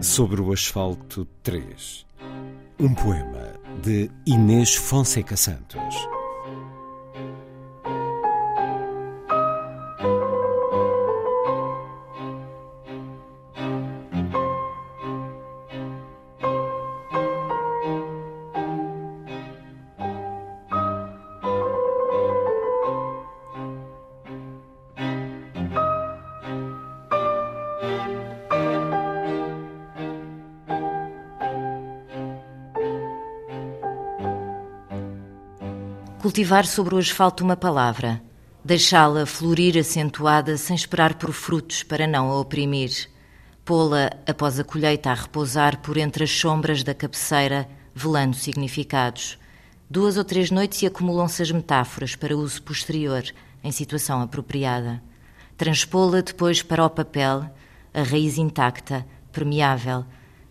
Sobre o Asfalto 3. Um poema de Inês Fonseca Santos. Cultivar sobre o asfalto uma palavra, deixá-la florir acentuada sem esperar por frutos para não a oprimir, pô-la após a colheita a repousar por entre as sombras da cabeceira, velando significados. Duas ou três noites e acumulam-se as metáforas para uso posterior, em situação apropriada. Transpô-la depois para o papel, a raiz intacta, permeável,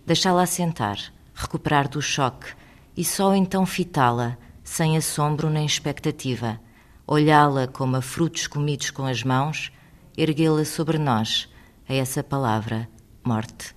deixá-la assentar, recuperar do choque e só então fitá-la sem assombro nem expectativa, olhá-la como a frutos comidos com as mãos, erguê-la sobre nós, a essa palavra, morte.